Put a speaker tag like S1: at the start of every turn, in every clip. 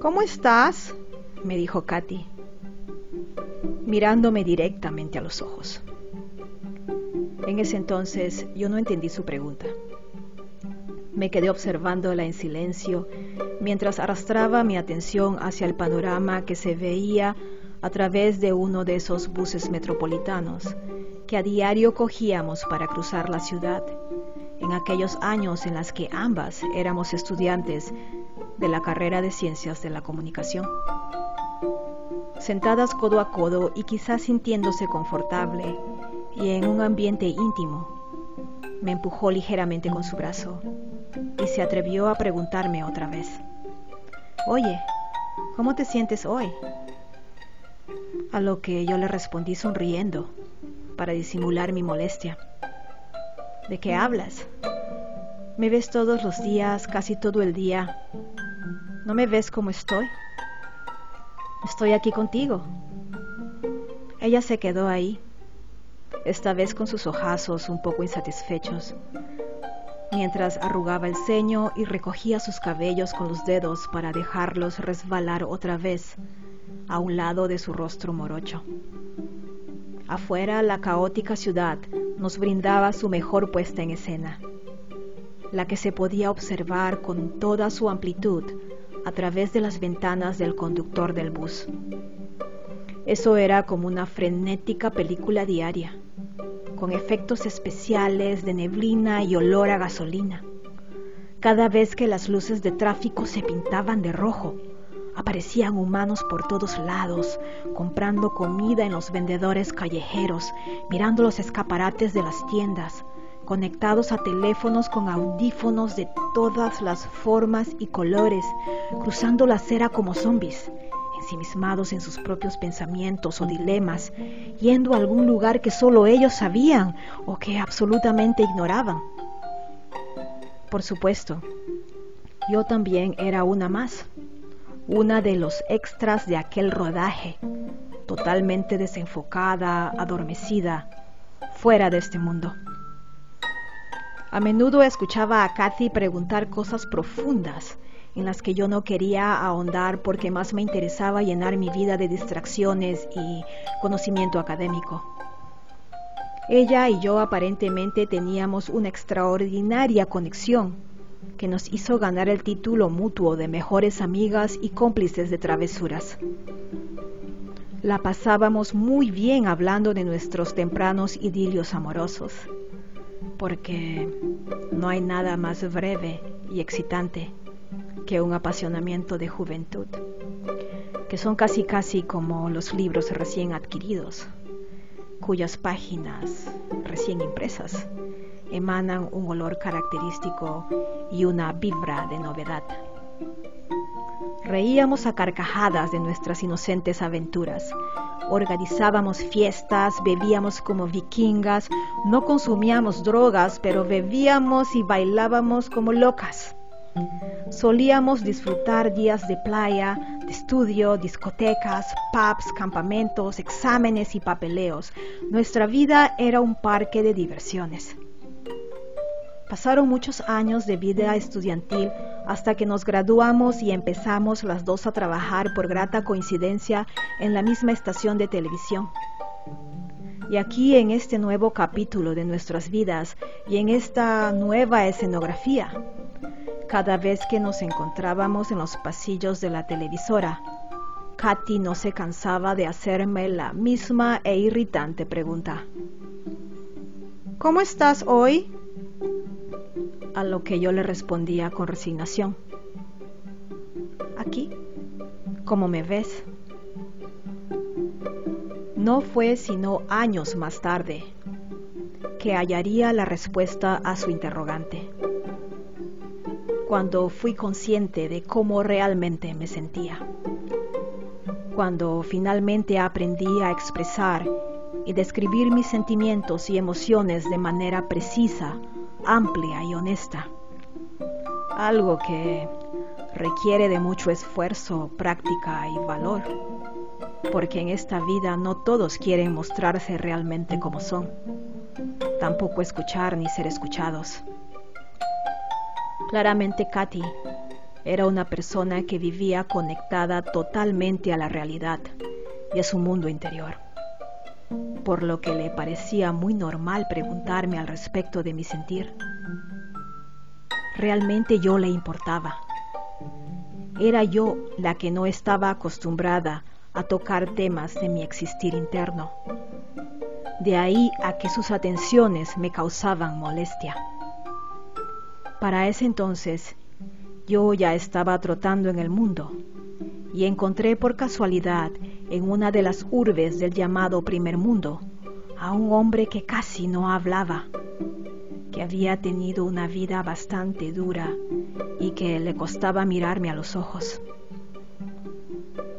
S1: ¿Cómo estás? me dijo Katy, mirándome directamente a los ojos. En ese entonces yo no entendí su pregunta. Me quedé observándola en silencio mientras arrastraba mi atención hacia el panorama que se veía a través de uno de esos buses metropolitanos que a diario cogíamos para cruzar la ciudad en aquellos años en los que ambas éramos estudiantes de la carrera de Ciencias de la Comunicación. Sentadas codo a codo y quizás sintiéndose confortable y en un ambiente íntimo, me empujó ligeramente con su brazo y se atrevió a preguntarme otra vez, Oye, ¿cómo te sientes hoy? A lo que yo le respondí sonriendo para disimular mi molestia. ¿De qué hablas? Me ves todos los días, casi todo el día. ¿No me ves como estoy? Estoy aquí contigo. Ella se quedó ahí, esta vez con sus ojazos un poco insatisfechos, mientras arrugaba el ceño y recogía sus cabellos con los dedos para dejarlos resbalar otra vez a un lado de su rostro morocho. Afuera la caótica ciudad nos brindaba su mejor puesta en escena, la que se podía observar con toda su amplitud a través de las ventanas del conductor del bus. Eso era como una frenética película diaria con efectos especiales de neblina y olor a gasolina. Cada vez que las luces de tráfico se pintaban de rojo, aparecían humanos por todos lados, comprando comida en los vendedores callejeros, mirando los escaparates de las tiendas, conectados a teléfonos con audífonos de todas las formas y colores, cruzando la acera como zombies, ensimismados en sus propios pensamientos o dilemas, yendo a algún lugar que solo ellos sabían o que absolutamente ignoraban. Por supuesto, yo también era una más, una de los extras de aquel rodaje, totalmente desenfocada, adormecida, fuera de este mundo. A menudo escuchaba a Kathy preguntar cosas profundas en las que yo no quería ahondar porque más me interesaba llenar mi vida de distracciones y conocimiento académico. Ella y yo aparentemente teníamos una extraordinaria conexión que nos hizo ganar el título mutuo de mejores amigas y cómplices de travesuras. La pasábamos muy bien hablando de nuestros tempranos idilios amorosos, porque no hay nada más breve y excitante que un apasionamiento de juventud, que son casi casi como los libros recién adquiridos, cuyas páginas recién impresas emanan un olor característico y una vibra de novedad. Reíamos a carcajadas de nuestras inocentes aventuras. Organizábamos fiestas, bebíamos como vikingas, no consumíamos drogas, pero bebíamos y bailábamos como locas. Solíamos disfrutar días de playa, de estudio, discotecas, pubs, campamentos, exámenes y papeleos. Nuestra vida era un parque de diversiones. Pasaron muchos años de vida estudiantil hasta que nos graduamos y empezamos las dos a trabajar por grata coincidencia en la misma estación de televisión. Y aquí en este nuevo capítulo de nuestras vidas y en esta nueva escenografía, cada vez que nos encontrábamos en los pasillos de la televisora, Katy no se cansaba de hacerme la misma e irritante pregunta. ¿Cómo estás hoy? A lo que yo le respondía con resignación. Aquí, como me ves. No fue sino años más tarde que hallaría la respuesta a su interrogante cuando fui consciente de cómo realmente me sentía. Cuando finalmente aprendí a expresar y describir mis sentimientos y emociones de manera precisa, amplia y honesta. Algo que requiere de mucho esfuerzo, práctica y valor, porque en esta vida no todos quieren mostrarse realmente como son, tampoco escuchar ni ser escuchados. Claramente Katy Era una persona que vivía conectada totalmente a la realidad y a su mundo interior, por lo que le parecía muy normal preguntarme al respecto de mi sentir. Realmente yo le importaba. Era yo la que no estaba acostumbrada a tocar temas de mi existir interno. De ahí a que sus atenciones me causaban molestia. Para ese entonces, yo ya estaba trotando en el mundo y encontré por casualidad en una de las urbes del llamado primer mundo a un hombre que casi no hablaba, que había tenido una vida bastante dura y que le costaba mirarme a los ojos.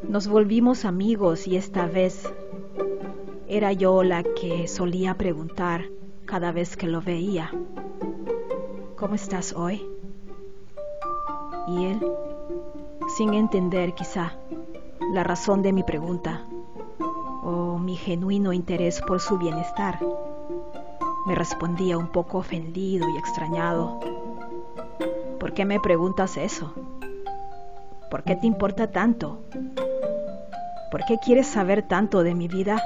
S1: Nos volvimos amigos y esta vez era yo la que solía preguntar cada vez que lo veía, ¿cómo estás hoy? Y él, sin entender quizá la razón de mi pregunta o mi genuino interés por su bienestar, me respondía un poco ofendido y extrañado. ¿Por qué me preguntas eso? ¿Por qué te importa tanto? ¿Por qué quieres saber tanto de mi vida